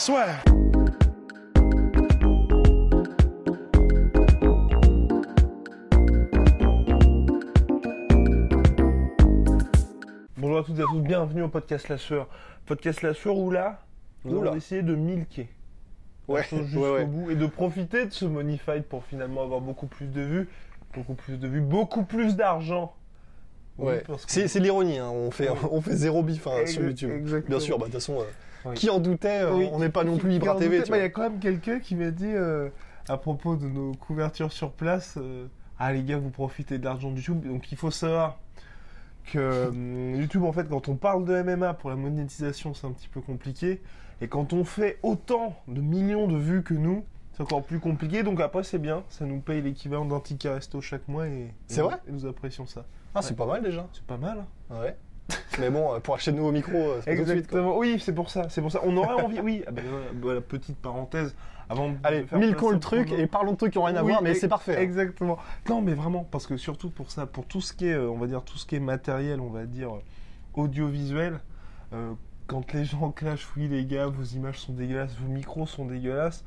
Soit. Bonjour à toutes et à tous, bienvenue au podcast La Sueur. Podcast La Sueur où là, nous Oula. allons essayer de milquer Ouais, jusqu'au ouais, ouais. bout et de profiter de ce money fight pour finalement avoir beaucoup plus de vues, beaucoup plus de vues, beaucoup plus d'argent. Oui, Ouais. que- C'est l'ironie, hein. on, fait, Ouais. on fait zéro bif hein, sur YouTube. exactement. Bien sûr, bah, de toute façon, euh, Oui. qui en doutait, euh, Oui. on n'est pas non plus Ibra TV. bah, Il y a quand même quelqu'un qui m'a dit euh, à propos de nos couvertures sur place euh, Ah les gars, vous profitez de l'argent de YouTube. Donc il faut savoir que YouTube, en fait, quand on parle de MMA pour la monétisation, c'est un petit peu compliqué. Et quand on fait autant de millions de vues que nous, c'est encore plus compliqué. Donc après, c'est bien. Ça nous paye l'équivalent d'un ticket resto chaque mois. Et, C'est et- vrai Et nous apprécions ça. Ah, c'est pas mal déjà. C'est pas mal. hein. Ouais. Mais bon, euh, pour acheter de nouveaux micros, euh, c'est pas tout de suite. Exactement. Oui, c'est pour ça. C'est pour ça. On aurait envie. Oui. Ah ben, voilà, petite parenthèse. Avant de Allez, milquons placer le truc et parlons de trucs qui n'ont rien à Oui, voir, mais c'est parfait. hein. Exactement. Non, mais vraiment, parce que surtout pour ça, pour tout ce qui est, euh, on va dire, tout ce qui est matériel, on va dire, euh, audiovisuel, euh, quand les gens clashent, oui, les gars, vos images sont dégueulasses, vos micros sont dégueulasses.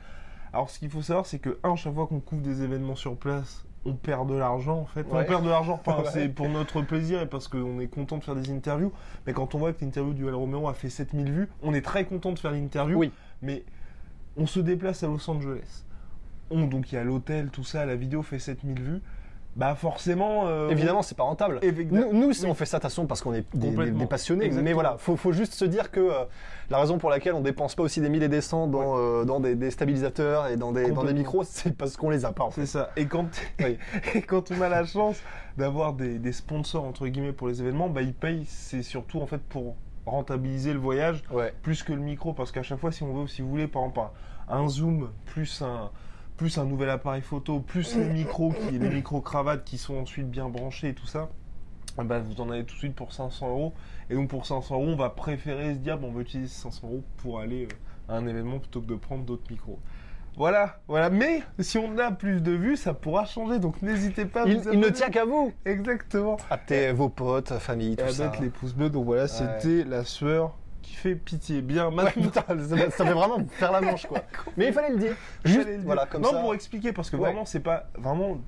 Alors, ce qu'il faut savoir, c'est que, un, chaque fois qu'on couvre des événements sur place, on perd de l'argent, en fait. On perd de l'argent, enfin, c'est pour notre plaisir et parce qu'on est content de faire des interviews. Mais quand on voit que l'interview du Al Romero a fait 7000 vues, on est très content de faire l'interview. Oui. Mais on se déplace à Los Angeles. On, donc il y a l'hôtel, tout ça, la vidéo fait 7000 vues. Bah forcément. euh, Évidemment, c'est pas rentable. Nous, nous, Oui. on fait ça de façon parce qu'on est des, des- Complètement. des passionnés. Exactement. Mais voilà, faut, faut juste se dire que euh, la raison pour laquelle on dépense pas aussi des milliers et des cents dans, euh, dans des, des stabilisateurs et dans des, dans des micros, c'est parce qu'on les a pas en fait. C'est ça. Et quand, Oui. et quand on a la chance d'avoir des, des sponsors entre guillemets pour les événements, bah ils payent. C'est surtout en fait pour rentabiliser le voyage Ouais. plus que le micro parce qu'à chaque fois si on veut, si vous voulez, par exemple un zoom plus un plus un nouvel appareil photo, plus les micros qui les micros cravates qui sont ensuite bien branchés et tout ça. ah Bah, vous en avez tout de suite pour 500 euros. Et donc pour 500 euros, on va préférer se dire, bon, on va utiliser 500 euros pour aller euh, à un événement plutôt que de prendre d'autres micros. Voilà, voilà. Mais si on a plus de vues, ça pourra changer. Donc n'hésitez pas à Il, vous il ne abonner. tient qu'à vous. Exactement. Appelez vos potes, famille, Et tout à ça. mettre les pouces bleus. Donc voilà, c'était la sueur qui fait pitié. Bien, Ouais, maintenant. putain, ça, fait vraiment faire la manche quoi. Mais il fallait le dire. Juste, le dire. voilà, comme non, ça. pour expliquer, parce que Ouais. vraiment, c'est pas. Vraiment.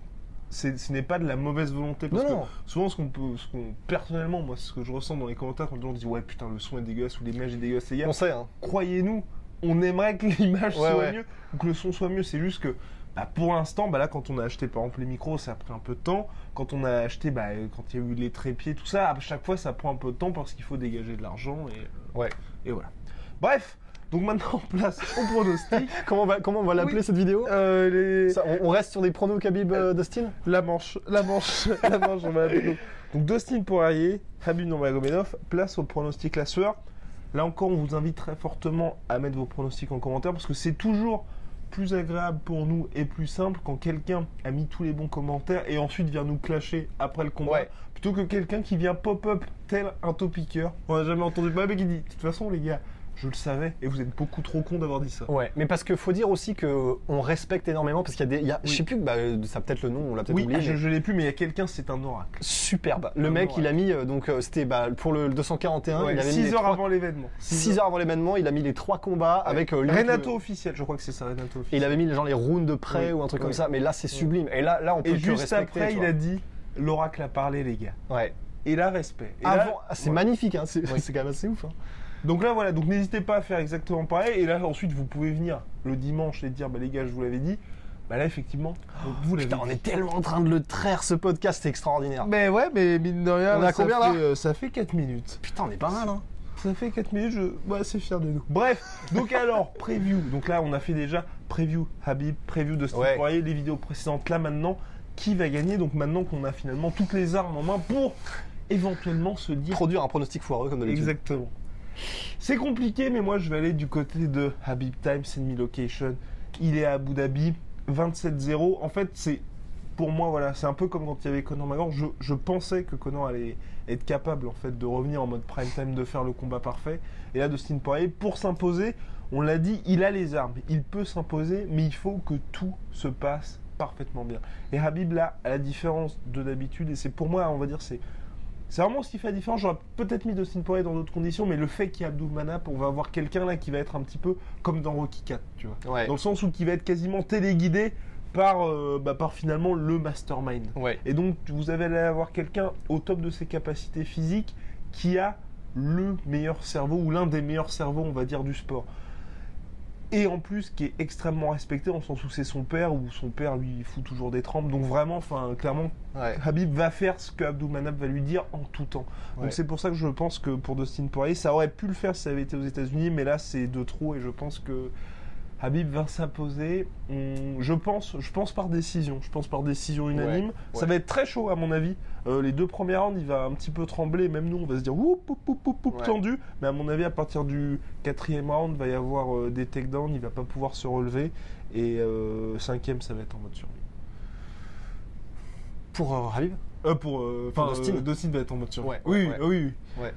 Ce n'est pas de la mauvaise volonté. Parce Non, que non. souvent, ce qu'on peut. Ce qu'on, personnellement, moi, ce que je ressens dans les commentaires, quand les gens disent Ouais, putain, le son est dégueulasse ou l'image est dégueulasse, les gars. On sait, hein. croyez-nous, on aimerait que l'image Ouais, soit mieux ou que le son soit mieux. C'est juste que bah, pour l'instant, bah, là, quand on a acheté par exemple les micros, ça a pris un peu de temps. Quand on a acheté, bah, euh, quand il y a eu les trépieds, tout ça, à chaque fois, ça prend un peu de temps parce qu'il faut dégager de l'argent et, euh, Ouais. et voilà. Bref, donc maintenant, place au pronostic. Comment on va, comment on va l'appeler Oui. cette vidéo Euh, les- Ça, on, on reste sur des pronos Khabib euh, Dustin La manche, la manche, la manche, on va. Donc, donc Dustin Poirier, Habib Nurmagomedov, place au pronostic la sueur. Là encore, on vous invite très fortement à mettre vos pronostics en commentaire parce que c'est toujours plus agréable pour nous et plus simple quand quelqu'un a mis tous les bons commentaires et ensuite vient nous clasher après le combat Ouais. plutôt que quelqu'un qui vient pop-up tel un topiqueur. On n'a jamais entendu de mec qui dit de toute façon les gars, je le savais et vous êtes beaucoup trop cons d'avoir dit ça. Ouais, mais parce qu'il faut dire aussi que on respecte énormément parce qu'il y a des, il y a, je sais plus, bah, ça a peut-être le nom, on l'a peut-être Oui, oublié. je, mais je l'ai plus mais il y a quelqu'un, c'est un oracle. Superbe. Le mec, il a mis euh, donc euh, c'était bah, pour le 241, Ouais, il avait mis six les heures trois- avant l'événement. Six six heures avant l'événement, il a mis les trois combats avec euh, Renato le- officiel, je crois que c'est ça, Renato et officiel. il avait mis genre les rounds de près Oui. ou un truc comme Oui. ça. Mais là, c'est sublime. Et là, là, on peut Et que juste respecter. après, tu il vois. a dit l'oracle a parlé, les gars. Ouais. Et là, respect. Et là- Avant, ah, c'est Ouais. magnifique. Hein, c'est c'est quand même assez ouf. hein. Donc là, voilà, donc n'hésitez pas à faire exactement pareil. Et là, ensuite, vous pouvez venir le dimanche et dire, bah les gars, je vous l'avais dit. Bah là, effectivement, vous l'avez Putain, on dit. est tellement en train de le traire ce podcast, c'est extraordinaire. Mais ouais, mais mine de rien, On a ça combien, fait, là euh, Ça fait 4 minutes. Putain, on est pas mal. Hein. Ça fait 4 minutes, je suis assez fier de nous. Bref, donc alors, preview. Donc là, on a fait déjà preview Habib, preview de Steve Ouais. Poirier, les vidéos précédentes. Là, maintenant, qui va gagner? Donc maintenant qu'on a finalement toutes les armes en main pour éventuellement se dire Produire un pronostic foireux comme d'habitude. exactement. C'est compliqué, mais moi je vais aller du côté de Habib Time, Enemy Location. Il est à Abu Dhabi, 27-0. En fait, c'est pour moi, voilà, c'est un peu comme quand il y avait Conor McGregor. Je, pensais que Conor allait être capable en fait de revenir en mode prime time, de faire le combat parfait. Et là, Dustin Poirier, pour s'imposer, on l'a dit, il a les armes, il peut s'imposer, mais il faut que tout se passe parfaitement bien. Et Habib là, à la différence de d'habitude, et c'est pour moi, on va dire, c'est c'est vraiment ce qui fait la différence. J'aurais peut-être mis Dustin Poirier dans d'autres conditions, mais le fait qu'il y ait Abdul Manap, on va avoir quelqu'un là qui va être un petit peu comme dans Rocky 4, tu vois. Ouais. Dans le sens où qui va être quasiment téléguidé par, euh, bah, par finalement le mastermind. Ouais. Et donc vous allez avoir quelqu'un au top de ses capacités physiques qui a le meilleur cerveau ou l'un des meilleurs cerveaux, on va dire, du sport. Et en plus qui est extrêmement respecté en sens où c'est son père, ou son père lui fout toujours des trempes. Donc vraiment, enfin clairement, Ouais. Habib va faire ce que va lui dire en tout temps. Ouais. Donc c'est pour ça que je pense que pour Dustin Poirier, ça aurait pu le faire si ça avait été aux États-Unis, mais là c'est de trop et je pense que Habib va s'imposer. Hum, Je pense, je pense par décision. Je pense par décision unanime. Ouais, Ça va être très chaud à mon avis. Euh, les deux premières rounds, il va un petit peu trembler. Même nous, on va se dire Ouais. tendu. Mais à mon avis, à partir du quatrième round, il va y avoir euh, des takedowns. Il va pas pouvoir se relever. Et euh, cinquième, ça va être en mode survie. Pour euh, Habib? Pour euh, Pour Dustin Dustin va être en mode survie. Ouais, oui, oui, oui.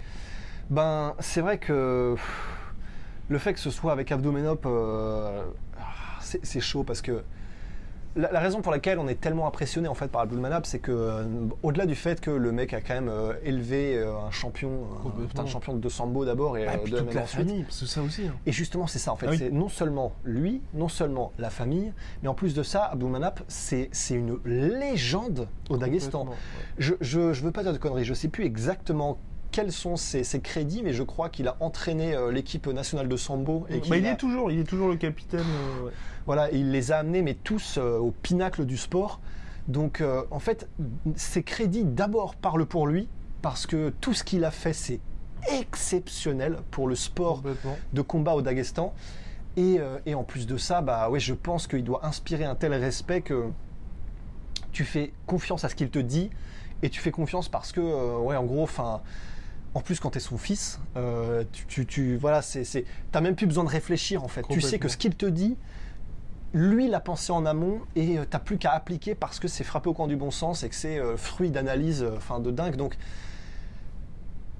Ben, c'est vrai que pff, le fait que ce soit avec Abdomenop, euh, ah, c'est chaud parce que la, la raison pour laquelle on est tellement impressionné en fait par Abdulmanap, c'est que euh, au-delà du fait que le mec a quand même euh, élevé euh, un champion, un, Complètement. un champion de sambo d'abord et Ah, euh, puis de toute la ensuite. famille, parce que ça aussi. hein. Et justement, c'est ça en fait. Ah oui. C'est non seulement lui, non seulement la famille, mais en plus de ça, Abdulmanap, c'est c'est une légende au Daghestan. Complètement, ouais. Je, je, je veux pas dire de conneries, je sais plus exactement quels sont ses, ses crédits, mais je crois qu'il a entraîné euh, l'équipe nationale de sambo et Bah, il a- est toujours, il est toujours le capitaine. euh, ouais. voilà, et il les a amenés mais tous euh, au pinacle du sport. Donc euh, en fait, ses crédits d'abord parlent pour lui parce que tout ce qu'il a fait c'est exceptionnel pour le sport de combat au Daghestan. Et, euh, et en plus de ça, bah ouais, je pense qu'il doit inspirer un tel respect que tu fais confiance à ce qu'il te dit et tu fais confiance parce que, euh, ouais, en gros, enfin. En plus, quand tu es son fils, euh, tu, tu, tu- voilà, c'est, c'est, t'as même plus besoin de réfléchir en fait. Tu sais que ce qu'il te dit, lui l'a pensé en amont et euh, t'as plus qu'à appliquer parce que c'est frappé au coin du bon sens et que c'est euh, fruit d'analyse, enfin de dingue. Donc,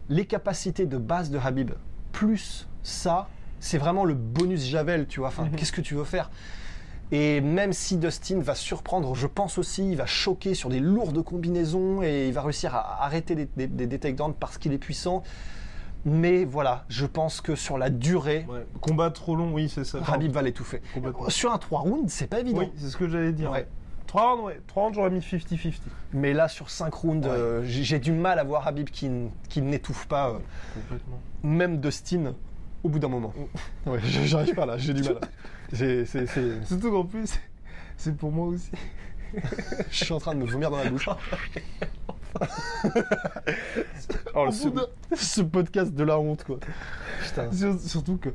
les capacités de base de Habib, plus ça, c'est vraiment le bonus Javel, tu vois. Enfin, Mhm. qu'est-ce que tu veux faire? Et même si Dustin va surprendre, je pense aussi, il va choquer sur des lourdes combinaisons et il va réussir à arrêter des, des, des- des takedowns parce qu'il est puissant. Mais voilà, je pense que sur la durée, Ouais. Combat trop long, oui, c'est ça. Habib va l'étouffer. Sur un 3 rounds, c'est pas évident. Oui, c'est ce que j'allais dire. Ouais. 3 rounds, ouais. 3 rounds, j'aurais mis 50-50. Mais là, sur 5 rounds, Ouais. euh, j'ai du mal à voir Habib qui, qui n'étouffe pas, euh, Complètement. même Dustin, au bout d'un moment. Ouais, je- j'arrive pas là, j'ai du mal. C'est- c'est- Surtout qu'en plus, c'est pour moi aussi. Je suis en train de me vomir dans la bouche. Au bout ce, podcast de la honte, quoi. Putain. Surtout que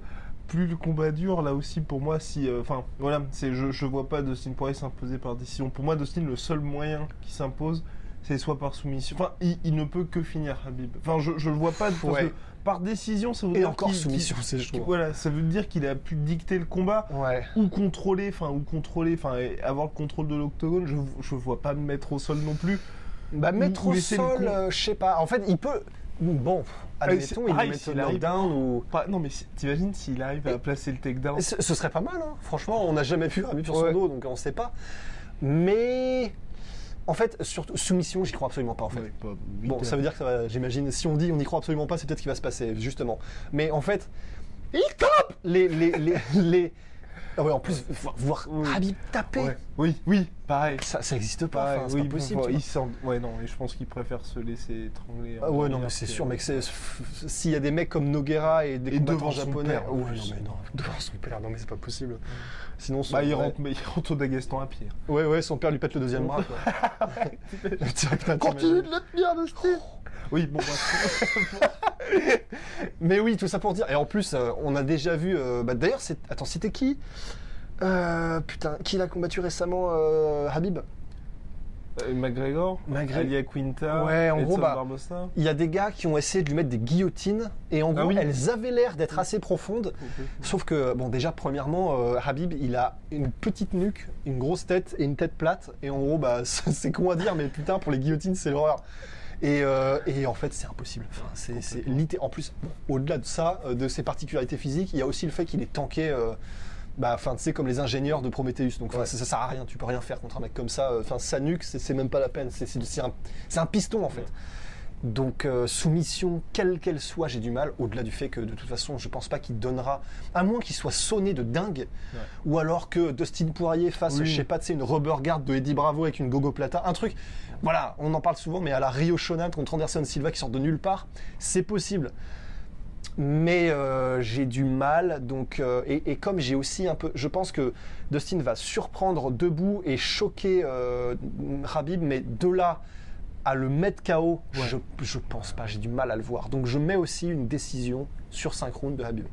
plus le combat dure, là aussi pour moi, si, euh, enfin voilà, c'est je, je vois pas Dustin Poirier s'imposer par décision. Pour moi, Dustin, le seul moyen qui s'impose, c'est soit par soumission. Enfin, il, il ne peut que finir Habib. Enfin, je, je le vois pas parce Ouais. que par décision, ça veut Et dire encore qu'il- soumission, qu'il- c'est qu'il- chaud. Voilà, ça veut dire qu'il a pu dicter le combat Ouais. ou contrôler, enfin ou contrôler, enfin avoir le contrôle de l'octogone. Je je vois pas me mettre au sol non plus. Bah, mettre ou au sol, euh, je sais pas. En fait, il peut. Bon, admettons, il pareil, peut mettre s'il le knockdown ou. Pas- non mais t'imagines s'il arrive à placer le takedown. Ce, ce serait pas mal, hein. franchement, on n'a jamais vu Habib sur son Ouais. dos, donc on sait pas. Mais. En fait, surtout, soumission, j'y crois absolument pas, en fait. Ouais, pas- Bon, ça veut dire que ça va, j'imagine, si on dit on n'y croit absolument pas, c'est peut-être ce qui va se passer, justement. Mais en fait, il tape les. les, les, les- Ah ouais, en plus, voir, Oui. Habib taper, Ouais. Oui, oui, pareil. ça, ça existe pas, enfin, c'est oui, pas possible. bon, il sent- Ouais, non, et je pense qu'il préfère se laisser étrangler. Ah ouais, non, mais c'est sûr, mec, s'il y a des mecs comme Noguera et des Et combattants japonais. père, Ouais, non, mais non, devant son père, non, mais c'est pas possible. Sinon, son, Bah, il rentre, mais il rentre au Dagestan à pied. Ouais, ouais, son père lui pète le deuxième bras. quoi. Continue de le tenir, Dustin Oui, bon, bah, Mais oui, tout ça pour dire. Et en plus, euh, on a déjà vu. euh, bah, D'ailleurs, c'est... attends, c'était qui Euh, Putain, qui l'a combattu récemment Habib? McGregor, McGregor. Alia Quinta, Ouais, en gros, bah. Il y a des gars qui ont essayé de lui mettre des guillotines et en Ah gros, oui. elles avaient l'air d'être assez profondes. Sauf que, bon, déjà, premièrement, euh, Habib, il a une petite nuque, une grosse tête et une tête plate. Et en gros, bah, c'est con à dire, mais putain, pour les guillotines, c'est l'horreur. Et, euh, et en fait, c'est impossible. Enfin, c'est, c'est litté- En plus, bon, au-delà de ça, euh, de ses particularités physiques, il y a aussi le fait qu'il est tanké. euh, bah, enfin, tu sais, comme les ingénieurs de Prometheus. Donc, ça, ça sert à rien. Tu peux rien faire contre un mec comme ça. Enfin, sa nuque, c'est, c'est même pas la peine. C'est, c'est- c'est un, c'est un piston, en fait. Donc, euh, soumission, quelle qu'elle soit, j'ai du mal. Au-delà du fait que, de toute façon, je pense pas qu'il donnera. À moins qu'il soit sonné de dingue. Ouais. Ou alors que Dustin Poirier fasse, Oui. je sais pas, tu sais, une rubber guard de Eddie Bravo avec une gogo plata. Un truc. Voilà, on en parle souvent, mais à la Rio Shonan contre Anderson Silva qui sort de nulle part, c'est possible. Mais euh, j'ai du mal, donc euh, et, et comme j'ai aussi un peu, je pense que Dustin va surprendre debout et choquer Habib, mais de là à le mettre KO, je, je pense pas, j'ai du mal à le voir. Donc je mets aussi une décision sur 5 rounds de Habib.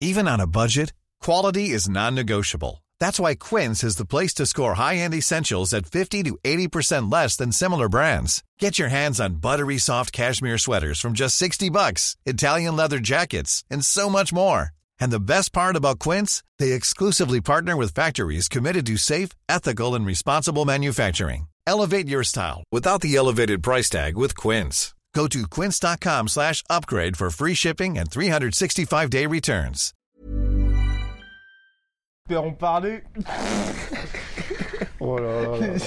Even on a budget, quality is non-negotiable. That's why Quince is the place to score high-end essentials at 50 to 80% less than similar brands. Get your hands on buttery soft cashmere sweaters from just 60 bucks, Italian leather jackets, and so much more. And the best part about Quince, they exclusively partner with factories committed to safe, ethical, and responsible manufacturing. Elevate your style without the elevated price tag with Quince. Go to quince.com slash upgrade for free shipping and 365-day returns. En parler. Oh là là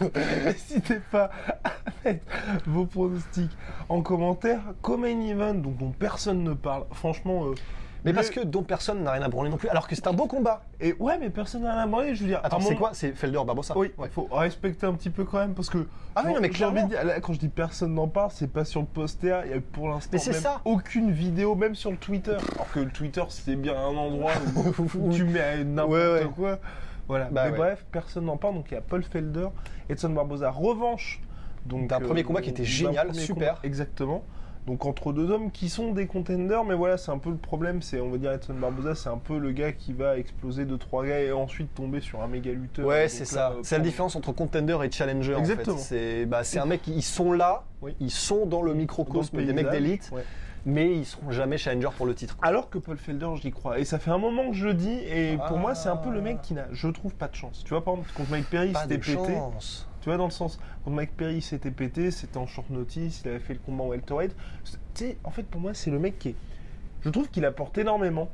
N'hésitez pas à mettre vos pronostics en commentaire. Comme un event donc dont personne ne parle. Franchement. euh, Mais parce que dont personne n'a rien à branler non plus, alors que c'est un beau combat. Et ouais, mais personne n'a rien à demander. Je veux dire. Attends, c'est quoi? C'est Felder Barbosa Oui, il Ouais. faut respecter un petit peu quand même parce que. Ah oui, non, mais j'ai envie de clairement. quand je dis personne n'en parle, c'est pas sur le poster. Il y a pour l'instant Mais c'est même ça. aucune vidéo, même sur le Twitter. Alors que le Twitter, c'est bien un endroit où, tu mets n'importe quoi. Voilà. Bah mais ouais. bref, personne n'en parle. Donc il y a Paul Felder, Edson Barbosa, revanche. Donc euh, D'un premier combat qui était génial, super. combat, exactement. Donc entre deux hommes qui sont des contenders, mais voilà, c'est un peu le problème. C'est, on va dire, Edson Barbosa, c'est un peu le gars qui va exploser deux trois gars et ensuite tomber sur un méga lutteur. Ouais, c'est là, ça. euh, C'est la différence entre contender et challenger. en fait. Exactement. C'est bah, c'est un mec, ils sont là, Oui. ils sont dans le microcosme des mecs d'élite, Ouais. mais ils seront jamais challenger pour le titre. Alors que Paul Felder, j'y crois. Et ça fait un moment que je le dis, et pour moi, c'est un peu le mec qui n'a, je trouve, pas de chance. Tu vois, par exemple, contre Mike Perry, Pas c'était de pété. chance. Tu vois, dans le sens, contre Mike Perry, c'était pété, c'était en short notice, il avait fait le combat en welterweight. Tu sais, en fait, pour moi, c'est le mec qui est. Je trouve qu'il apporte énormément.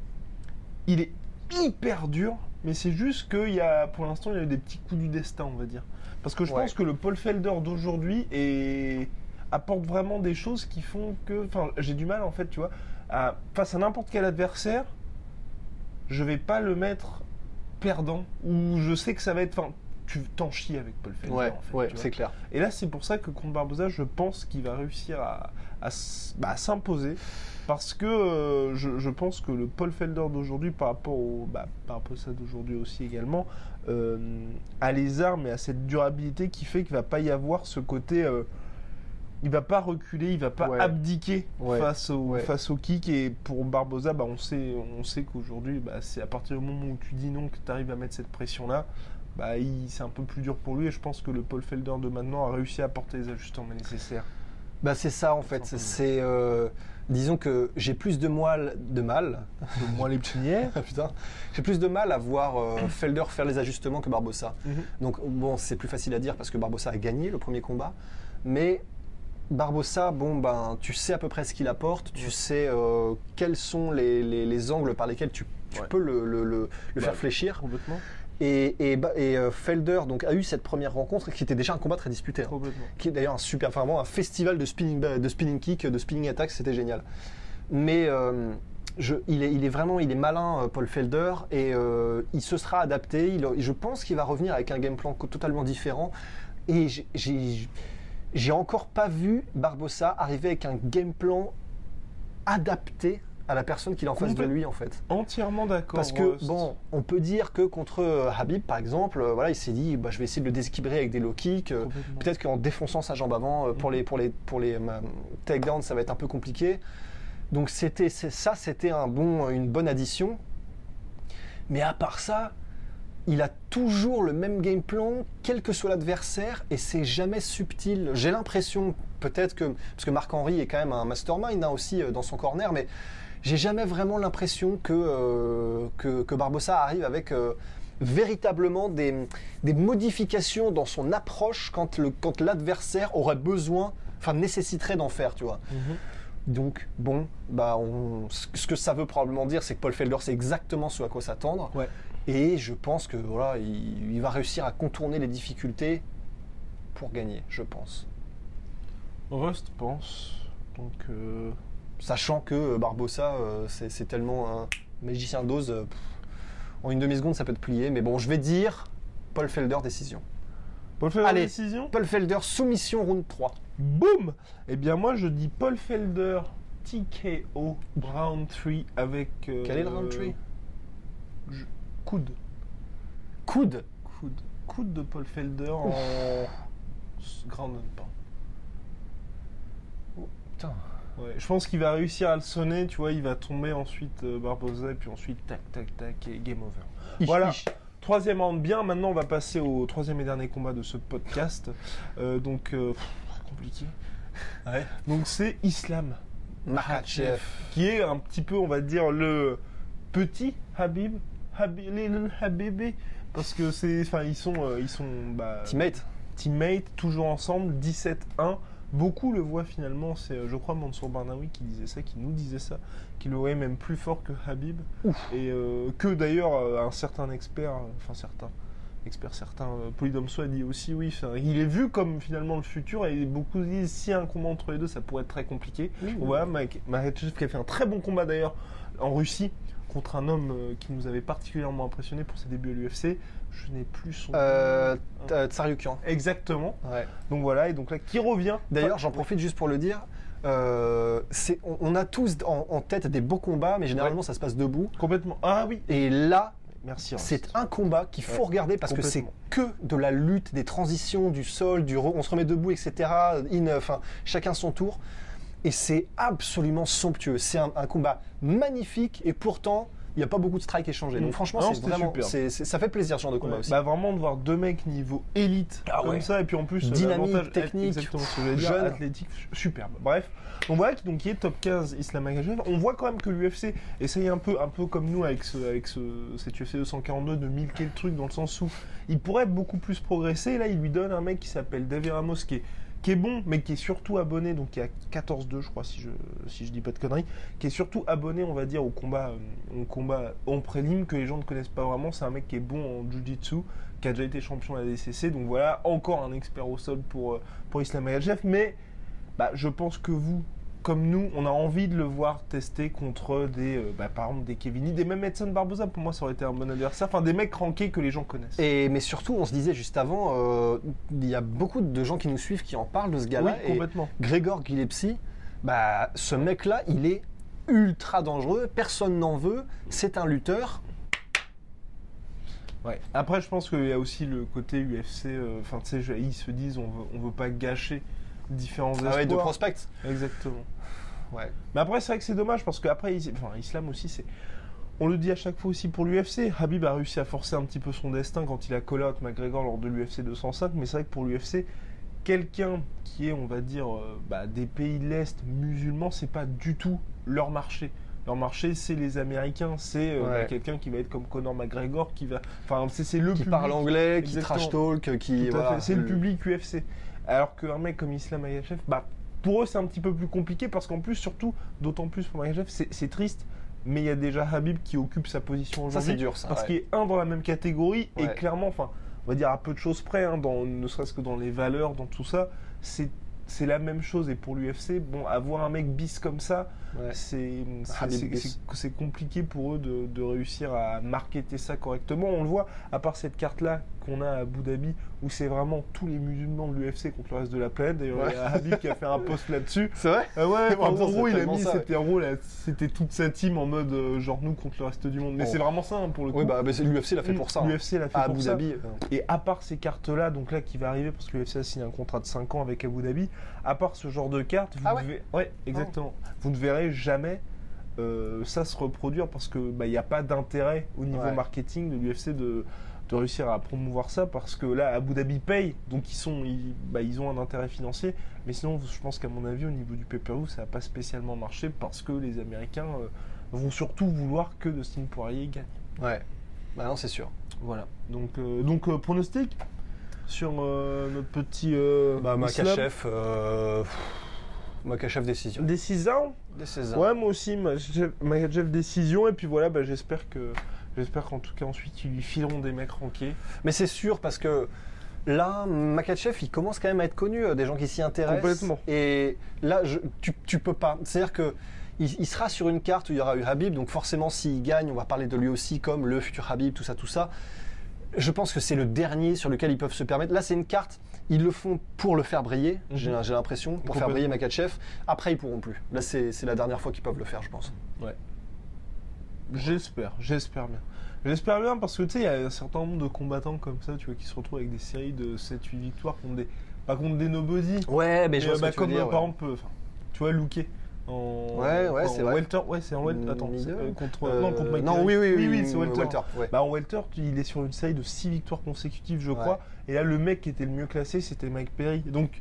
Il est hyper dur, mais c'est juste qu'il y a, pour l'instant, il y a eu des petits coups du destin, on va dire. Parce que je Ouais. pense que le Paul Felder d'aujourd'hui est apporte vraiment des choses qui font que. Enfin, j'ai du mal, en fait, tu vois, à, face à n'importe quel adversaire, je vais pas le mettre perdant, ou je sais que ça va être. Enfin, tu t'en chies avec Paul Felder, Ouais, en fait. ouais, tu vois. c'est clair. Et là, c'est pour ça que contre Barbosa, je pense qu'il va réussir à, à bah, à s'imposer. Parce que euh, je, je pense que le Paul Felder d'aujourd'hui, par rapport au bah, par rapport à ça d'aujourd'hui aussi également, euh, a les armes et a cette durabilité qui fait qu'il va pas y avoir ce côté. euh, il va pas reculer, il va pas Ouais. abdiquer Ouais. face au Ouais. face au kick. Et pour Barbosa, bah, on sait on sait qu'aujourd'hui, bah, c'est à partir du moment où tu dis non que tu arrives à mettre cette pression là. Bah, c'est un peu plus dur pour lui et je pense que le Paul Felder de maintenant a réussi à apporter les ajustements nécessaires. Bah c'est ça en fait. C'est euh, disons que j'ai plus de mal, de mal. De moins les. Ah, putain, j'ai plus de mal à voir euh, Felder faire les ajustements que Barbosa. Donc bon, c'est plus facile à dire parce que Barbosa a gagné le premier combat, mais Barbosa, bon ben, tu sais à peu près ce qu'il apporte, tu Ouais. sais euh, quels sont les, les- les angles par lesquels tu, tu Ouais. peux le, le- le- le Bah, faire fléchir. Complètement. Et, et, Ba- et, euh, Felder donc a eu cette première rencontre qui était déjà un combat très disputé. hein qui est d'ailleurs un super, enfin vraiment un festival de spinning, de spinning kick, de spinning attack, c'était génial. Mais euh, je, il, est, il est vraiment, il est malin, euh, Paul Felder, et euh, il se sera adapté. Il, je pense qu'il va revenir avec un game plan totalement différent. Et j'ai encore pas vu Barbossa arriver avec un game plan adapté à la personne qu'il en face de lui en fait. Entièrement d'accord. Parce que, bon, on peut dire que contre euh, Habib, par exemple, euh, voilà, il s'est dit, bah, je vais essayer de le déséquilibrer avec des low kicks. euh. Peut-être qu'en défonçant sa jambe avant, pour Mhm. les, pour les, pour les takedowns, ça va être un peu compliqué. Donc c'était, ça, c'était un bon, une bonne addition. Mais à part ça, il a toujours le même game plan, quel que soit l'adversaire, et c'est jamais subtil. J'ai l'impression, peut-être que. Parce que Marc-Henri est quand même un mastermind hein, aussi dans son corner, mais j'ai jamais vraiment l'impression que, euh, que, que Barbossa arrive avec. euh, véritablement des, des modifications dans son approche quand le quand l'adversaire aurait besoin enfin nécessiterait d'en faire tu vois donc bon bah on, ce ce que ça veut probablement dire c'est que Paul Felder sait exactement ce à quoi s'attendre Ouais. et je pense que voilà il, il va réussir à contourner les difficultés pour gagner je pense Rust pense. Donc, euh, sachant que Barbossa euh, c'est tellement un magicien d'ose euh, en une demi-seconde ça peut te plier mais bon je vais dire Paul Felder décision Paul Felder, Allez. décision Paul Felder soumission round 3 Boum Eh bien, moi, je dis Paul Felder, TKO, round 3 avec. euh, Quel est le round 3 je- Coude. coude Coude. Coude de Paul Felder en. Ground and pound. putain Ouais, je pense qu'il va réussir à le sonner, tu vois, il va tomber ensuite euh, Barbosa et puis ensuite tac tac tac et game over. Ich, Voilà. ich. Troisième round bien, maintenant on va passer au troisième et dernier combat de ce podcast. Euh, donc euh, pff, compliqué. Ouais. Donc c'est Islam Makhachev. qui est un petit peu, on va dire, le petit Habib, Habib little Habibi, parce que c'est, enfin ils sont, euh, ils sont bah, Teammate. teammates, toujours ensemble, 17-1. Beaucoup le voient finalement, c'est euh, je crois Mansour Barnaoui qui disait ça, qui nous disait ça, qui le voyait même plus fort que Habib. Et euh, que d'ailleurs euh, un certain expert, enfin certains, expert certain, euh, Polydomso a dit aussi oui, enfin, il est vu comme finalement le futur et beaucoup disent si un combat entre les deux ça pourrait être très compliqué. Voilà, Mike- Makhachev qui a fait un très bon combat d'ailleurs en Russie contre un homme euh, qui nous avait particulièrement impressionné pour ses débuts à l'UFC. Je n'ai plus son Euh, nom. euh, Tsaryukian. Exactement. Ouais. Donc voilà, et donc là, qui revient? D'ailleurs, j'en profite juste pour le dire. euh, on, on a tous en, en tête des beaux combats, mais généralement ça se passe debout. Complètement. Ah oui, Et là, merci. C'est un combat qu'il faut Ouais, regarder parce que c'est que de la lutte, des transitions, du sol, du on se remet debout, etc. In, enfin, chacun son tour. Et c'est absolument somptueux. C'est un, un combat magnifique et pourtant, il n'y a pas beaucoup de strikes échangés. Mm. Donc franchement, Non, c'est vraiment, super. ça fait plaisir ce genre de combat Ouais, aussi. Bah vraiment de voir deux mecs niveau élite Ah comme ouais. ça et puis en plus euh, Dynamique, technique, exactement ce que j'allais dire, jeune. athlétique superbe bref voilà qui- donc qui est top 15 Islam Makhachev on voit quand même que l'UFC essaye un peu un peu comme nous avec ce cet UFC 242 de milquer le truc dans le sens où il pourrait beaucoup plus progresser. Là il lui donne un mec qui s'appelle David Ramos qui est bon, mais qui est surtout abonné, donc qui a 14-2, je crois, si je, dis pas de conneries, qui est surtout abonné, on va dire, au combat, euh, au combat en prélim, que les gens ne connaissent pas vraiment. C'est un mec qui est bon en Jiu-Jitsu, qui a déjà été champion à la DCC, donc voilà, encore un expert au sol pour, euh, Islam Makhachev, mais bah, je pense que vous, comme nous, on a envie de le voir tester contre des, euh, bah, par exemple, des Kevin Lee, des même Edson Barboza, pour moi, ça aurait été un bon adversaire, enfin, des mecs rankés que les gens connaissent. Et, mais surtout, on se disait juste avant, euh, il y a beaucoup de gens qui nous suivent qui en parlent de ce oui, gars-là. et complètement. Grégor Gillespie, bah, ce mec-là, il est ultra dangereux, personne n'en veut, c'est un lutteur. Ouais. Après, je pense qu'il y a aussi le côté UFC. euh, Enfin, tu sais, ils se disent, on veut, on veut pas gâcher différents Ah ouais, de espoirs. prospect. Exactement. Ouais. Mais après, c'est vrai que c'est dommage parce qu'après, enfin, Islam aussi, c'est. On le dit à chaque fois aussi pour l'UFC. Habib a réussi à forcer un petit peu son destin quand il a collé out McGregor lors de l'UFC 205. Mais c'est vrai que pour l'UFC, quelqu'un qui est, on va dire, euh, bah, des pays de l'Est musulmans, c'est pas du tout leur marché. Leur marché, c'est les Américains. C'est euh, Ouais. bah, quelqu'un qui va être comme Conor McGregor, qui va. Enfin, c'est le Qui public. parle anglais, qui Exactement. trash talk, qui. Tout à voilà. C'est le public UFC. Alors qu'un mec comme Islam Makhachev, bah, pour eux, c'est un petit peu plus compliqué parce qu'en plus, surtout, d'autant plus pour Makhachev, c'est triste. Mais il y a déjà Habib qui occupe sa position Ça, c'est aujourd'hui. dur, ça. Parce ouais. qu'il est un dans la même catégorie et clairement, enfin, on va dire à peu de choses près, hein, dans, ne serait-ce que dans les valeurs, dans tout ça, c'est c'est la même chose. Et pour l'UFC, bon, avoir un mec bis comme ça, Ouais. c'est compliqué pour eux de, de réussir à marketer ça correctement. On le voit, à part cette carte-là qu'on a à Abu Dhabi, où c'est vraiment tous les musulmans de l'UFC contre le reste de la planète. D'ailleurs, il y a Habib qui a fait un post là-dessus. C'est vrai Euh, ouais, En gros, il a mis, ça, ouais. c'était en gros, là, c'était toute sa team en mode euh, genre nous contre le reste du monde. Mais Oh. c'est vraiment ça hein, pour le coup. Oui, bah, bah, c'est- l'UFC l'a fait pour ça. hein. L'UFC l'a fait À pour Abu ça. Dhabi. euh, Et à part ces cartes-là, donc là qui va arriver parce que l'UFC a signé un contrat de 5 ans avec Abu Dhabi, à part ce genre de carte, vous Ah ne ouais verrez- ouais, exactement. Vous ne verrez jamais euh, ça se reproduire parce que bah, il n'y a pas d'intérêt au niveau Ouais. marketing de l'UFC de, de réussir à promouvoir ça parce que là Abu Dhabi paye donc ils sont ils, bah, ils ont un intérêt financier mais sinon je pense qu'à mon avis au niveau du pay-per-view ça n'a pas spécialement marché parce que les Américains euh, vont surtout vouloir que Dustin Poirier gagne Ouais. Bah non, c'est sûr. voilà donc euh, donc euh, pronostic sur notre petit Bah. Makachev, Makachev décision. décision Décision. Ouais, moi aussi, Makachev décision, et puis voilà, bah, j'espère que. J'espère qu'en tout cas ensuite ils lui fileront des mecs rankés. Mais c'est sûr parce que là, Makachev, il commence quand même à être connu, euh, des gens qui s'y intéressent. Complètement. Et là, je, tu, tu peux pas. C'est-à-dire que il, il sera sur une carte où il y aura eu Habib, donc forcément, s'il gagne, on va parler de lui aussi comme le futur Habib, tout ça, tout ça. Je pense que c'est le dernier sur lequel ils peuvent se permettre. Là, c'est une carte. Ils le font pour le faire briller, Mhm. j'ai j'ai l'impression, pour faire briller Makachev. Après, ils pourront plus. Là, c'est la dernière fois qu'ils peuvent le faire, je pense. J'espère, j'espère bien. J'espère bien parce que tu sais, il y a un certain nombre de combattants comme ça, tu vois, qui se retrouvent avec des séries de 7-8 victoires contre des. Pas contre des nobody. Ouais, mais je vois ce bah, que tu veux comme dire, par ouais. exemple, euh, enfin, tu vois, Luque. En, Ouais, ouais, c'est vrai. Welter, ouais, c'est en welter. Attends, c'est, euh, contre. Euh, non, contre Mike non, Perry. oui, oui, oui, oui, c'est welter. ouais. Bah, en welter, il est sur une série de 6 victoires consécutives, je crois. Et là, le mec qui était le mieux classé, c'était Mike Perry. Donc,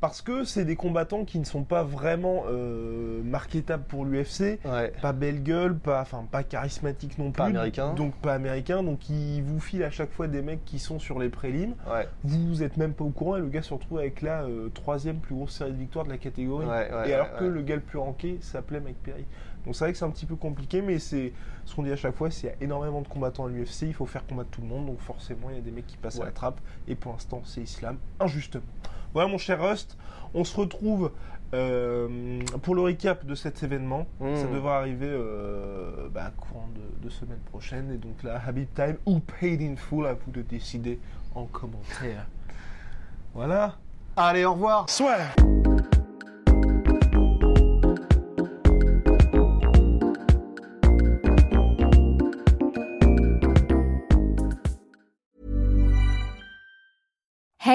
parce que c'est des combattants qui ne sont pas vraiment euh, marketables pour l'UFC, Ouais. pas belle gueule, pas, enfin, pas charismatique non plus. Pas américain. Donc, pas américain. Donc, ils vous filent à chaque fois des mecs qui sont sur les prélims. Ouais. Vous êtes même pas au courant et le gars se retrouve avec la euh, troisième plus grosse série de victoires de la catégorie. Ouais, et alors que le gars le plus ranké s'appelait Mike Perry. Donc c'est vrai que c'est un petit peu compliqué, mais c'est ce qu'on dit à chaque fois, c'est qu'il y a énormément de combattants à l'UFC, il faut faire combattre tout le monde, donc forcément il y a des mecs qui passent à la trappe, et pour l'instant c'est Islam, injustement. Voilà mon cher Rust, on se retrouve euh, pour le recap de cet événement. Mmh. Ça devrait arriver euh, bah, courant de, de semaine prochaine, et donc là, Habib Time ou Paid in Full, à vous de décider en commentaire. Voilà. Allez, au revoir. Soit.